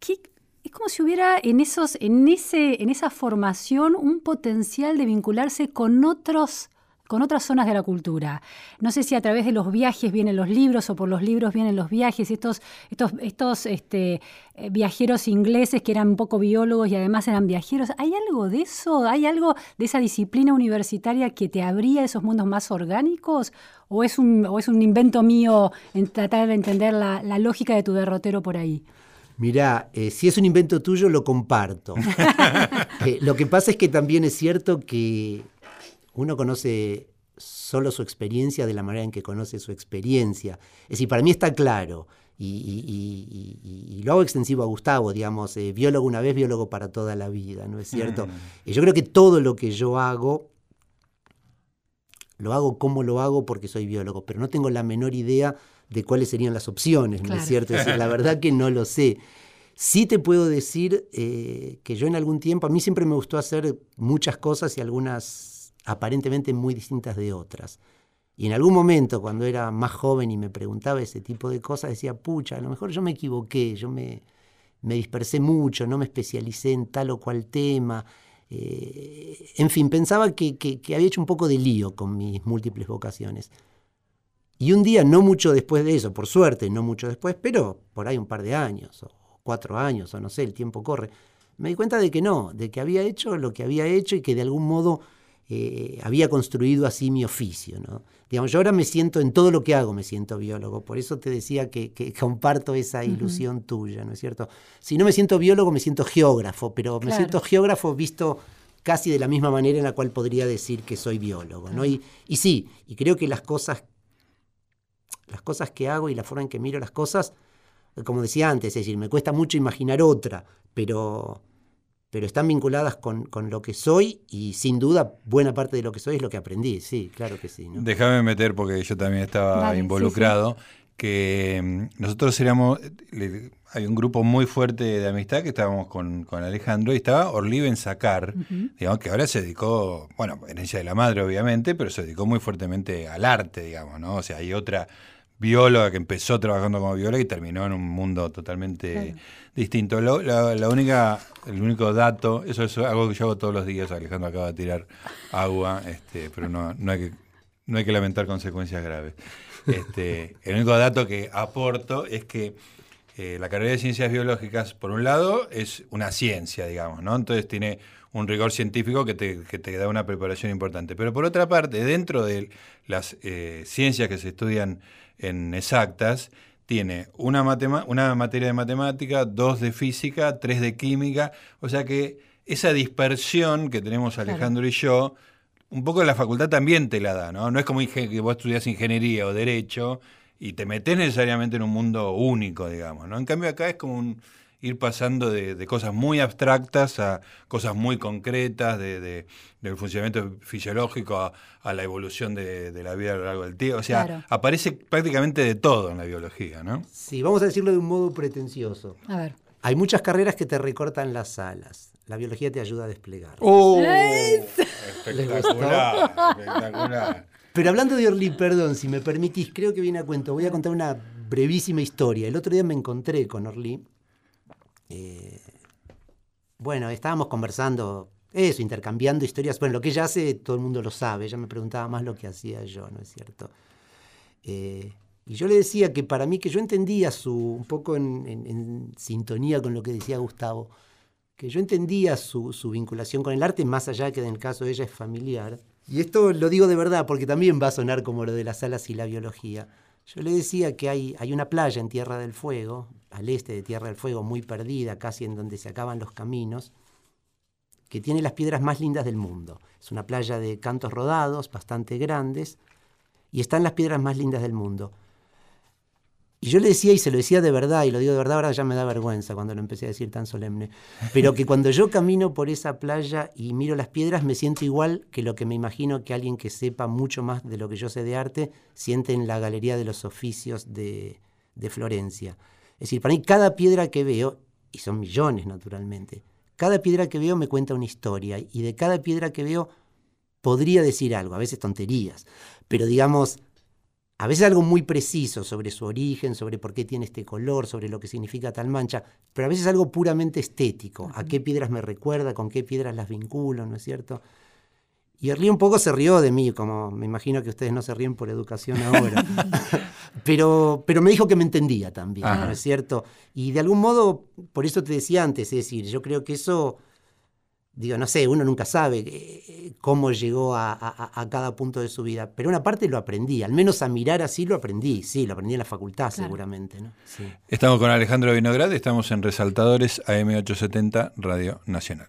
es como si hubiera en, esos, en, ese, en esa formación un potencial de vincularse con otros con otras zonas de la cultura. No sé si a través de los viajes vienen los libros o por los libros vienen los viajes, estos, estos, estos este, eh, viajeros ingleses que eran un poco biólogos y además eran viajeros. ¿Hay algo de eso? ¿Hay algo de esa disciplina universitaria que te abría esos mundos más orgánicos? ¿O es un, o es un invento mío en tratar de entender la, lógica de tu derrotero por ahí? Mirá, eh, si es un invento tuyo, lo comparto. [LAUGHS] [LAUGHS] Eh, lo que pasa es que también es cierto que uno conoce solo su experiencia de la manera en que conoce su experiencia. Es decir, para mí está claro, y, lo hago extensivo a Gustavo, digamos, eh, biólogo una vez, biólogo para toda la vida, ¿no es cierto? Mm. Y yo creo que todo lo que yo hago, lo hago como lo hago porque soy biólogo, pero no tengo la menor idea de cuáles serían las opciones, ¿no es cierto? Es decir, la verdad que no lo sé. Sí te puedo decir eh, que yo en algún tiempo, a mí siempre me gustó hacer muchas cosas y algunas aparentemente muy distintas de otras. Y en algún momento, cuando era más joven y me preguntaba ese tipo de cosas, decía, pucha, a lo mejor yo me equivoqué, yo me, me dispersé mucho, no me especialicé en tal o cual tema. Eh, en fin, pensaba que, que, había hecho un poco de lío con mis múltiples vocaciones. Y un día, no mucho después de eso, por suerte, no mucho después, pero por ahí un par de años, o cuatro años, o no sé, el tiempo corre, me di cuenta de que no, de que había hecho lo que había hecho y que de algún modo eh, había construido así mi oficio. ¿no? Digamos, yo ahora me siento, en todo lo que hago me siento biólogo, por eso te decía que, [LAUGHS] comparto esa ilusión tuya, ¿no es cierto? Si no me siento biólogo, me siento geógrafo, pero me siento geógrafo visto casi de la misma manera en la cual podría decir que soy biólogo, ¿no? Y, y sí, y creo que las cosas las cosas que hago y la forma en que miro las cosas, como decía antes, es decir, me cuesta mucho imaginar otra, pero, pero están vinculadas con, con, lo que soy y sin duda buena parte de lo que soy es lo que aprendí, sí, claro que sí. Déjame meter porque yo también estaba involucrado, que mm, nosotros éramos, hay un grupo muy fuerte de amistad que estábamos con, con Alejandro y estaba Orliven Sacar, digamos que ahora se dedicó, bueno, herencia de la madre obviamente, pero se dedicó muy fuertemente al arte, digamos, ¿no? O sea, hay otra bióloga que empezó trabajando como bióloga y terminó en un mundo totalmente distinto. la, única, el único dato, eso es algo que yo hago todos los días, Alejandro acaba de tirar agua, este, pero no, no, hay que, no hay que lamentar consecuencias graves. Este, el único dato que aporto es que eh, la carrera de ciencias biológicas, por un lado, es una ciencia, digamos, ¿no? Entonces tiene un rigor científico que te, que te da una preparación importante. Pero por otra parte, dentro de las eh, ciencias que se estudian en exactas, tiene una, una materia de matemática, dos de física, tres de química, o sea que esa dispersión que tenemos Alejandro y yo, un poco la facultad también te la da, ¿no? No es como que vos estudias ingeniería o derecho y te metes necesariamente en un mundo único, digamos, ¿no? En cambio acá es como un ir pasando de, cosas muy abstractas a cosas muy concretas, de, del funcionamiento fisiológico a, la evolución de, la vida a lo largo del tiempo. O sea, aparece prácticamente de todo en la biología, ¿no? Sí, vamos a decirlo de un modo pretencioso. A ver. Hay muchas carreras que te recortan las alas. La biología te ayuda a desplegar. ¡Oh! espectacular, espectacular. Pero hablando de Orly, perdón, si me permitís, creo que viene a cuento. Voy a contar una brevísima historia. El otro día me encontré con Orly eh, bueno, estábamos conversando eso, intercambiando historias. Bueno, lo que ella hace, todo el mundo lo sabe. Ella me preguntaba más lo que hacía yo, ¿no es cierto? Eh, y yo le decía que para mí, que yo entendía su, un poco en, sintonía con lo que decía Gustavo, que yo entendía su, vinculación con el arte, más allá que en el caso de ella es familiar. Y esto lo digo de verdad, porque también va a sonar como lo de las alas y la biología. Yo le decía que hay, hay una playa en Tierra del Fuego, al este de Tierra del Fuego, muy perdida, casi en donde se acaban los caminos, que tiene las piedras más lindas del mundo. Es una playa de cantos rodados, bastante grandes, y están las piedras más lindas del mundo. Y yo le decía, y se lo decía de verdad, y lo digo de verdad, ahora ya me da vergüenza cuando lo empecé a decir tan solemne, pero que cuando yo camino por esa playa y miro las piedras, me siento igual que lo que me imagino que alguien que sepa mucho más de lo que yo sé de arte siente en la Galería de los Oficios de, de Florencia. Es decir, para mí cada piedra que veo, y son millones naturalmente, cada piedra que veo me cuenta una historia, y de cada piedra que veo podría decir algo, a veces tonterías, pero digamos, a veces algo muy preciso sobre su origen, sobre por qué tiene este color, sobre lo que significa tal mancha, pero a veces algo puramente estético, a qué piedras me recuerda, con qué piedras las vinculo, ¿no es cierto? Y Erli un poco se rió de mí, como me imagino que ustedes no se ríen por educación ahora. [LAUGHS] pero, pero me dijo que me entendía también, ¿no es cierto? Y de algún modo, por eso te decía antes, es decir, yo creo que eso, digo, no sé, uno nunca sabe eh, cómo llegó a, cada punto de su vida, pero una parte lo aprendí, al menos a mirar así lo aprendí, sí, lo aprendí en la facultad seguramente. ¿no? Estamos con Alejandro Vinograd, estamos en Resaltadores AM870 Radio Nacional.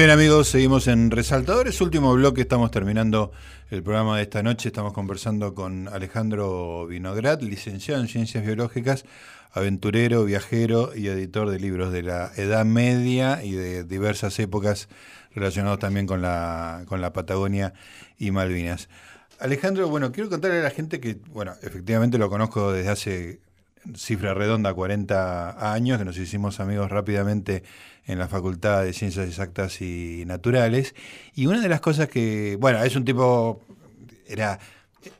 Bien amigos, seguimos en Resaltadores, último bloque, estamos terminando el programa de esta noche, estamos conversando con Alejandro Vinograd, licenciado en Ciencias Biológicas, aventurero, viajero y editor de libros de la Edad Media y de diversas épocas relacionados también con la, con la Patagonia y Malvinas. Alejandro, bueno, quiero contarle a la gente que, bueno, efectivamente lo conozco desde hace cifra redonda, 40 años, que nos hicimos amigos rápidamente en la Facultad de Ciencias Exactas y Naturales. Y una de las cosas que, bueno, es un tipo, era,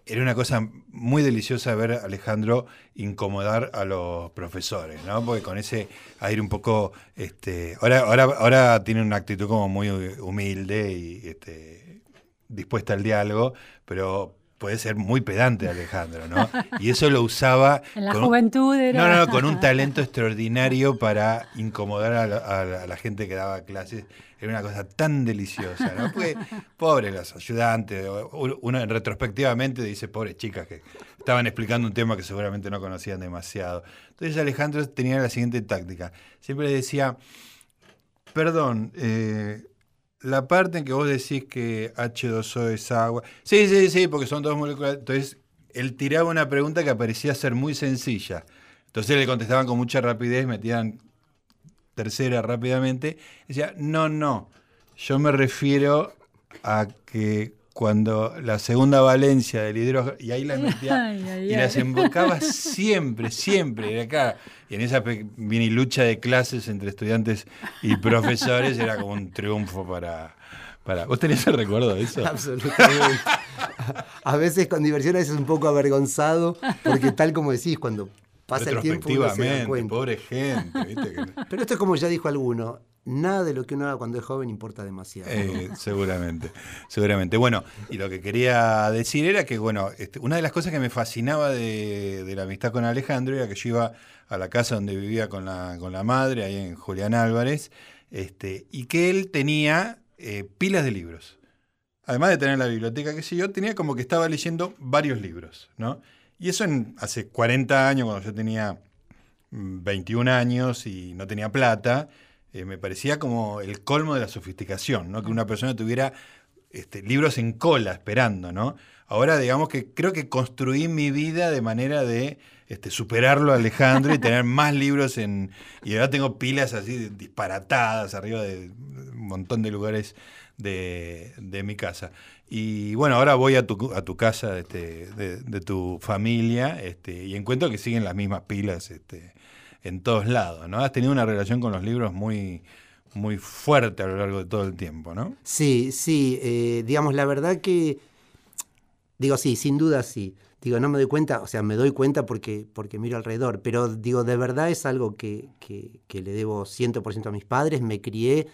era una cosa muy deliciosa ver a Alejandro incomodar a los profesores, ¿no? Porque con ese aire un poco, este, ahora, ahora, ahora tiene una actitud como muy humilde y este, dispuesta al diálogo, pero puede ser muy pedante Alejandro, ¿no? Y eso lo usaba... [LAUGHS] En la juventud era... No, no, con un [LAUGHS] talento extraordinario para incomodar a la, gente que daba clases. Era una cosa tan deliciosa, ¿no? Porque, pobre los ayudantes, uno retrospectivamente dice, pobres chicas que estaban explicando un tema que seguramente no conocían demasiado. Entonces Alejandro tenía la siguiente táctica. Siempre le decía, perdón, eh, la parte en que vos decís que H2O es agua. Sí, sí, sí, porque son dos moléculas. Entonces, él tiraba una pregunta que parecía ser muy sencilla. Entonces le contestaban con mucha rapidez, metían tercera rápidamente. Decía, no, no, yo me refiero a que cuando la segunda valencia del hidrógeno, y ahí las metía, [LAUGHS] y las embocaba [LAUGHS] siempre, siempre, y acá, y en esa mini lucha de clases entre estudiantes y [LAUGHS] profesores era como un triunfo para, para... ¿Vos tenés el recuerdo de eso? [LAUGHS] Absolutamente. A veces con diversión, a veces un poco avergonzado, porque tal como decís, cuando pasa el tiempo uno se da cuenta. pobre gente. ¿viste? [LAUGHS] Pero esto es como ya dijo alguno, nada de lo que uno haga cuando es joven importa demasiado. Eh, [LAUGHS] seguramente, seguramente. Bueno, y lo que quería decir era que, bueno, este, una de las cosas que me fascinaba de, la amistad con Alejandro era que yo iba a la casa donde vivía con la, con la madre, ahí en Julián Álvarez, este, y que él tenía eh, pilas de libros. Además de tener la biblioteca, que sé yo, tenía como que estaba leyendo varios libros, ¿no? Y eso en, hace 40 años, cuando yo tenía 21 mm, años y no tenía plata, eh, me parecía como el colmo de la sofisticación, ¿no? Que una persona tuviera este, libros en cola esperando, ¿no? Ahora, digamos que creo que construí mi vida de manera de este, superarlo a Alejandro y tener [LAUGHS] más libros en. Y ahora tengo pilas así disparatadas arriba de un montón de lugares de, mi casa. Y bueno, ahora voy a tu, a tu casa este, de, tu familia este, y encuentro que siguen las mismas pilas. Este, en todos lados, ¿no? Has tenido una relación con los libros muy, muy fuerte a lo largo de todo el tiempo, ¿no? Sí, sí, eh, digamos, la verdad que, digo, sí, sin duda sí. Digo, no me doy cuenta, o sea, me doy cuenta porque, porque miro alrededor, pero digo, de verdad es algo que, que, le debo 100% a mis padres, me crié,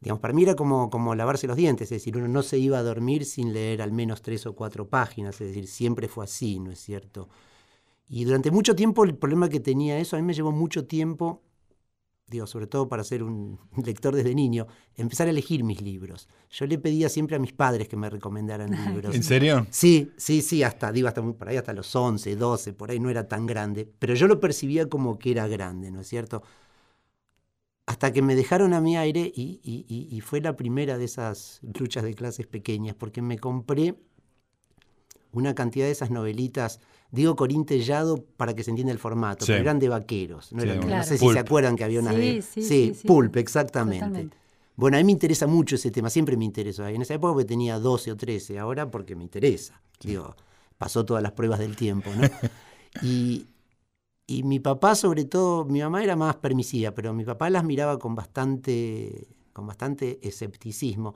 digamos, para mí era como, como lavarse los dientes, es decir, uno no se iba a dormir sin leer al menos tres o cuatro páginas, es decir, siempre fue así, ¿no es cierto? Y durante mucho tiempo el problema que tenía eso, a mí me llevó mucho tiempo, digo, sobre todo para ser un [LAUGHS] lector desde niño, empezar a elegir mis libros. Yo le pedía siempre a mis padres que me recomendaran [LAUGHS] libros. ¿En serio? Sí, sí, sí, hasta, digo, hasta por ahí hasta los 11, 12, por ahí no era tan grande, pero yo lo percibía como que era grande, ¿no es cierto? Hasta que me dejaron a mi aire y, y fue la primera de esas luchas de clases pequeñas, porque me compré una cantidad de esas novelitas Digo corintellado para que se entienda el formato, pero eran de vaqueros. No, sé si se acuerdan que había una de... Sí, pulp, exactamente. Bueno, a mí me interesa mucho ese tema, siempre me interesó. En esa época tenía 12 o 13, ahora porque me interesa. Digo, pasó todas las pruebas del tiempo, ¿no? [LAUGHS] y, y mi papá, sobre todo, mi mamá era más permisiva, pero mi papá las miraba con bastante, con bastante escepticismo.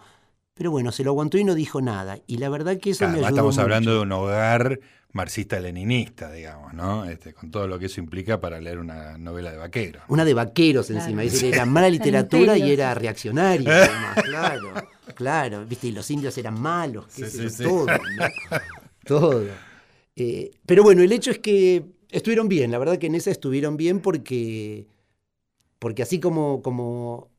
Pero bueno, se lo aguantó y no dijo nada. Y la verdad que eso me ayudó Estamos hablando de un hogar marxista-leninista, digamos, ¿no? Este, con todo lo que eso implica para leer una novela de vaqueros. Una de vaqueros encima, era mala literatura y era reaccionario, además, [LAUGHS] claro, claro, viste, y los indios eran malos, qué todo, ¿no? todo. Eh, pero bueno, el hecho es que estuvieron bien, la verdad que en esa estuvieron bien porque, porque así como, como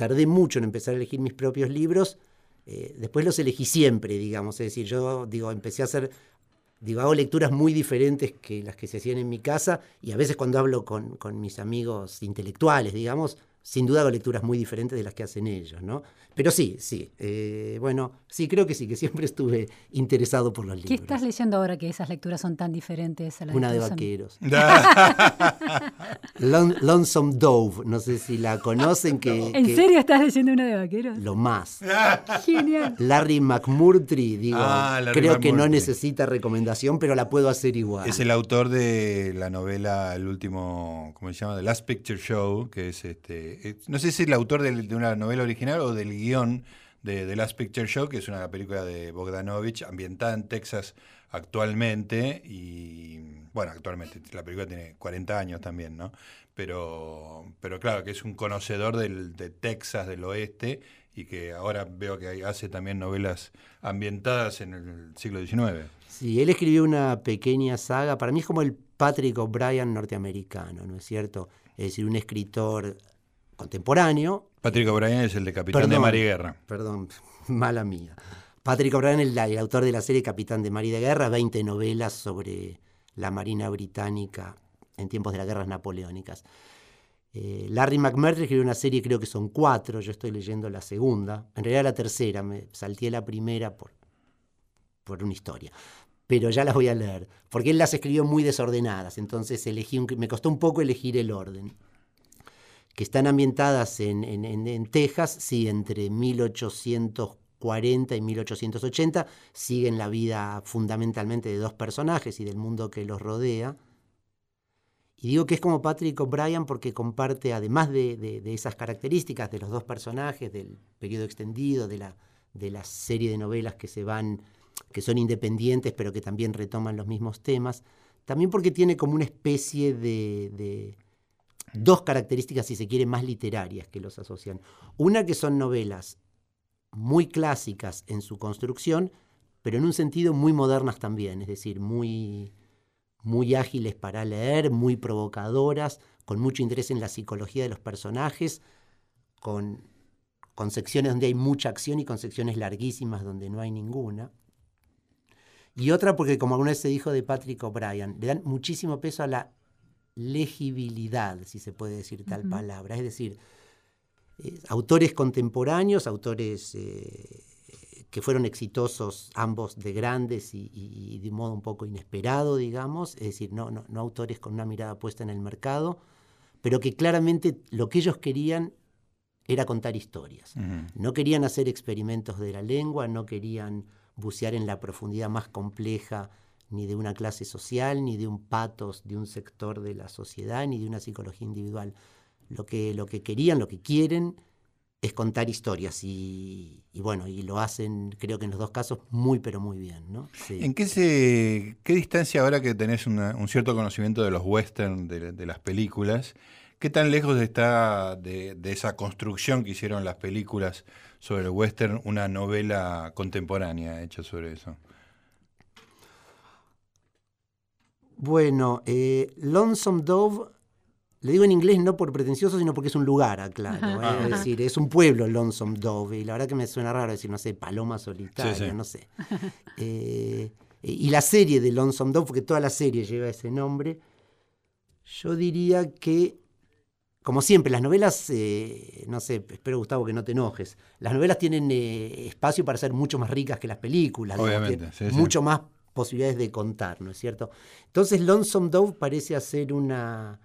tardé mucho en empezar a elegir mis propios libros, eh, después los elegí siempre, digamos, es decir, yo digo, empecé a hacer digo, hago lecturas muy diferentes que las que se hacían en mi casa y a veces cuando hablo con, mis amigos intelectuales, digamos, sin duda con lecturas muy diferentes de las que hacen ellos, ¿no? Pero sí, sí, eh, bueno, sí, creo que sí, que siempre estuve interesado por los libros. ¿Qué estás leyendo ahora que esas lecturas son tan diferentes a las Una de vaqueros. [LAUGHS] Lon- Lonesome Dove, no sé si la conocen, que, ¿En que serio estás leyendo una de vaqueros? lo más. [LAUGHS] Genial. Larry McMurtry, digo, Ah, Larry creo que no necesita recomendación, pero la puedo hacer igual. Es el autor de la novela, el último, ¿cómo se llama? The Last Picture Show, que es este. es- no sé si es el autor del- de, una novela original o del guion de The Last Picture Show, que es una película de Bogdanovich ambientada en Texas actualmente. Y bueno, actualmente, la película tiene 40 años también, ¿no? Pero, pero claro, que es un conocedor del, de Texas, del oeste, y que ahora veo que hace también novelas ambientadas en el siglo XIX. Sí, él escribió una pequeña saga, para mí es como el Patrick O'Brien norteamericano, ¿no es cierto? Es decir, un escritor contemporáneo, Patrick O'Brien es el de Capitán de. Mar y Guerra. perdón, [LAUGHS] mala mía. Patrick O'Brien, el, el autor de la serie Capitán de Mar y de Guerra, 20 novelas sobre la Marina Británica en tiempos de las guerras napoleónicas. Eh, Larry McMurtry escribió una serie, creo que son cuatro, yo estoy leyendo la segunda, en realidad la tercera, me salté la primera por, por una historia, pero ya las voy a leer, porque él las escribió muy desordenadas, entonces elegí un- me costó un poco elegir el orden que están ambientadas en, en- en- Texas, sí, entre 1840 y 1880, siguen la vida fundamentalmente de dos personajes y del mundo que los rodea. Y digo que es como Patrick O'Brien porque comparte, además de, de- esas características de los dos personajes, del periodo extendido, de la, de la serie de novelas que se van, que son independientes, pero que también retoman los mismos temas, también porque tiene como una especie de dos características, si se quiere, más literarias que los asocian. Una que son novelas muy clásicas en su construcción, pero en un sentido muy modernas también, es decir, muy, muy ágiles para leer, muy provocadoras, con mucho interés en la psicología de los personajes, con, con secciones donde hay mucha acción y con secciones larguísimas donde no hay ninguna. Y otra porque, como alguna vez se dijo de Patrick O'Brien, le dan muchísimo peso a la legibilidad, si se puede decir tal palabra. Es decir, eh, autores contemporáneos, autores eh, que fueron exitosos ambos de grandes y, y- y de un modo un poco inesperado, digamos, es decir, no, no, no autores con una mirada puesta en el mercado, pero que claramente lo que ellos querían era contar historias. No querían hacer experimentos de la lengua, no querían bucear en la profundidad más compleja ni de una clase social, ni de un patos de un sector de la sociedad, ni de una psicología individual. Lo que, lo que querían, lo que quieren, es contar historias y, y bueno, y lo hacen, creo que en los dos casos, muy pero muy bien, ¿no? ¿En qué, se, qué distancia ahora que tenés una- un cierto conocimiento de los western, de, de las películas, qué tan lejos está de, de esa construcción que hicieron las películas sobre el western una novela contemporánea hecha sobre eso? Bueno, eh, Lonesome Dove, le digo en inglés no por pretencioso, sino porque es un lugar, aclaro. ¿eh? Es decir, es un pueblo Lonesome Dove, y la verdad que me suena raro decir, no sé, paloma solitaria, Sí, sí. no sé. Eh, y la serie de Lonesome Dove, porque toda la serie lleva ese nombre, yo diría que, como siempre, las novelas, eh, no sé, espero Gustavo que no te enojes, las novelas tienen eh, espacio para ser mucho más ricas que las películas, Obviamente, tienen sí, sí. mucho más posibilidades de contar, ¿no es cierto? Entonces Lonesome Dove parece hacer una,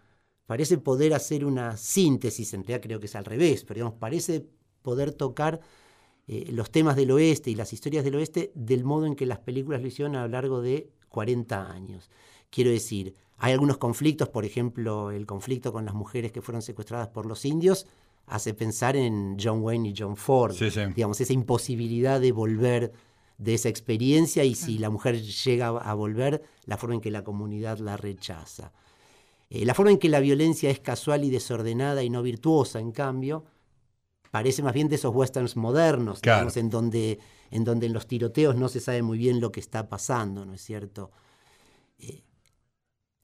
parece poder hacer una síntesis, en realidad creo que es al revés, pero digamos, parece poder tocar eh, los temas del oeste y las historias del oeste del modo en que las películas lo hicieron a lo largo de 40 años. Quiero decir, hay algunos conflictos, por ejemplo, el conflicto con las mujeres que fueron secuestradas por los indios hace pensar en John Wayne y John Ford, Sí, sí. digamos, esa imposibilidad de volver de esa experiencia y si la mujer llega a volver, la forma en que la comunidad la rechaza. Eh, la forma en que la violencia es casual y desordenada y no virtuosa, en cambio, parece más bien de esos westerns modernos, Claro. digamos, en, donde, en donde en los tiroteos no se sabe muy bien lo que está pasando, ¿no es cierto? Eh,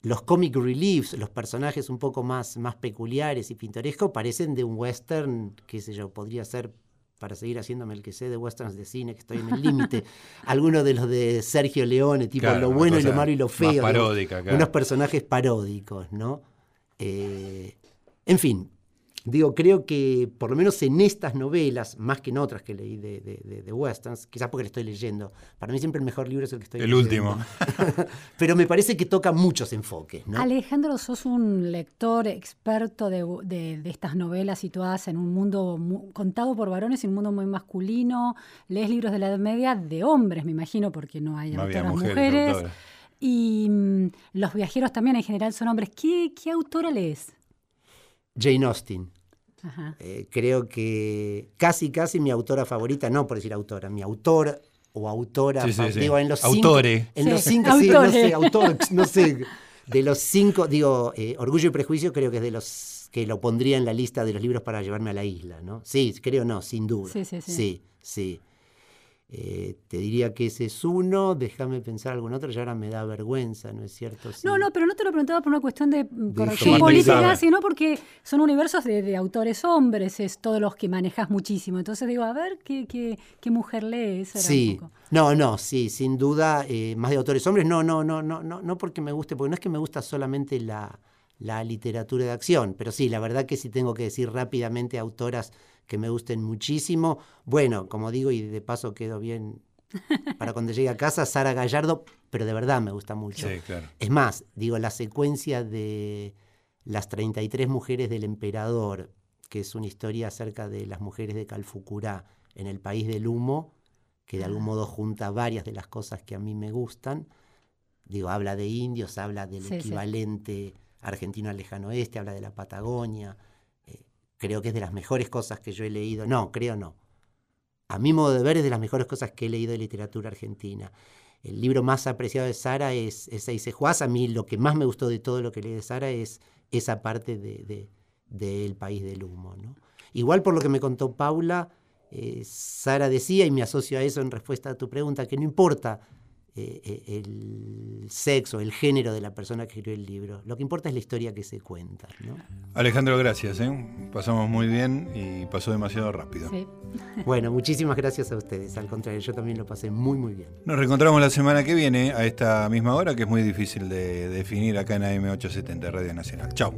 los comic reliefs, los personajes un poco más, más peculiares y pintorescos, parecen de un western, qué sé yo, podría ser, para seguir haciéndome el que sé de westerns de cine, que estoy en el límite, [LAUGHS] alguno de los de Sergio Leone, tipo Claro, lo bueno y lo malo y lo feo. digamos, paródica, claro. Unos personajes paródicos, ¿no? Eh, en fin, digo, creo que por lo menos en estas novelas, más que en otras que leí de, de, de, westerns, quizás porque le estoy leyendo, para mí siempre el mejor libro es el que estoy el leyendo. último. [LAUGHS] Pero me parece que toca muchos enfoques. ¿no? Alejandro, sos un lector experto de, estas novelas situadas en un mundo contado por varones, en un mundo muy masculino. Lees libros de la Edad Media de hombres, me imagino, porque no hay autoras mujeres. Y mm, los viajeros también en general son hombres. ¿Qué, qué autora lees? Jane Austen. Eh, creo que casi, casi mi autora favorita, no por decir autora, mi autor o autora, digo, en los Autore. Cinco, en los cinco, no sé, autor, no sé, de los cinco, digo, eh, Orgullo y Prejuicio creo que es de los que lo pondría en la lista de los libros para llevarme a la isla, ¿no? Sí, creo no, sin duda. Sí, sí, sí. Sí, sí. Eh, te diría que ese es uno, déjame pensar algún otro, y ahora me da vergüenza, ¿no es cierto? No, no, pero no te lo preguntaba por una cuestión de, corrección política, sino porque son universos de, autores hombres, es todos los que manejas muchísimo. Entonces digo, a ver, ¿qué, qué, mujer lee? sí, no, no, sí, sin duda, eh, más de autores hombres, no, no, no, no, no, no porque me guste, porque no es que me gusta solamente la, la literatura de acción, pero sí, la verdad que sí tengo que decir rápidamente autoras que me gusten muchísimo. Bueno, como digo, y de paso quedo bien para cuando llegue a casa, Sara Gallardo, pero de verdad me gusta mucho. Es más, digo, la secuencia de las 33 mujeres del emperador, que es una historia acerca de las mujeres de Calfucurá en el país del humo, que de algún ah. modo junta varias de las cosas que a mí me gustan. Digo, habla de indios, habla del equivalente argentino al lejano oeste, habla de la Patagonia, creo que es de las mejores cosas que yo he leído. No, creo no. A mi modo de ver es de las mejores cosas que he leído de literatura argentina. El libro más apreciado de Sara es, es Juaz. A mí lo que más me gustó de todo lo que leí de Sara es esa parte de, El País del Humo. ¿no? Igual por lo que me contó Paula, eh, Sara decía, y me asocio a eso en respuesta a tu pregunta, que no importa eh, eh, el sexo, el género de la persona que escribió el libro. Lo que importa es la historia que se cuenta. Alejandro, gracias. ¿eh? Pasamos muy bien y pasó demasiado rápido. Bueno, muchísimas gracias a ustedes. Al contrario, yo también lo pasé muy, muy bien. Nos reencontramos la semana que viene a esta misma hora, que es muy difícil de definir acá en AM870 Radio Nacional. Chao.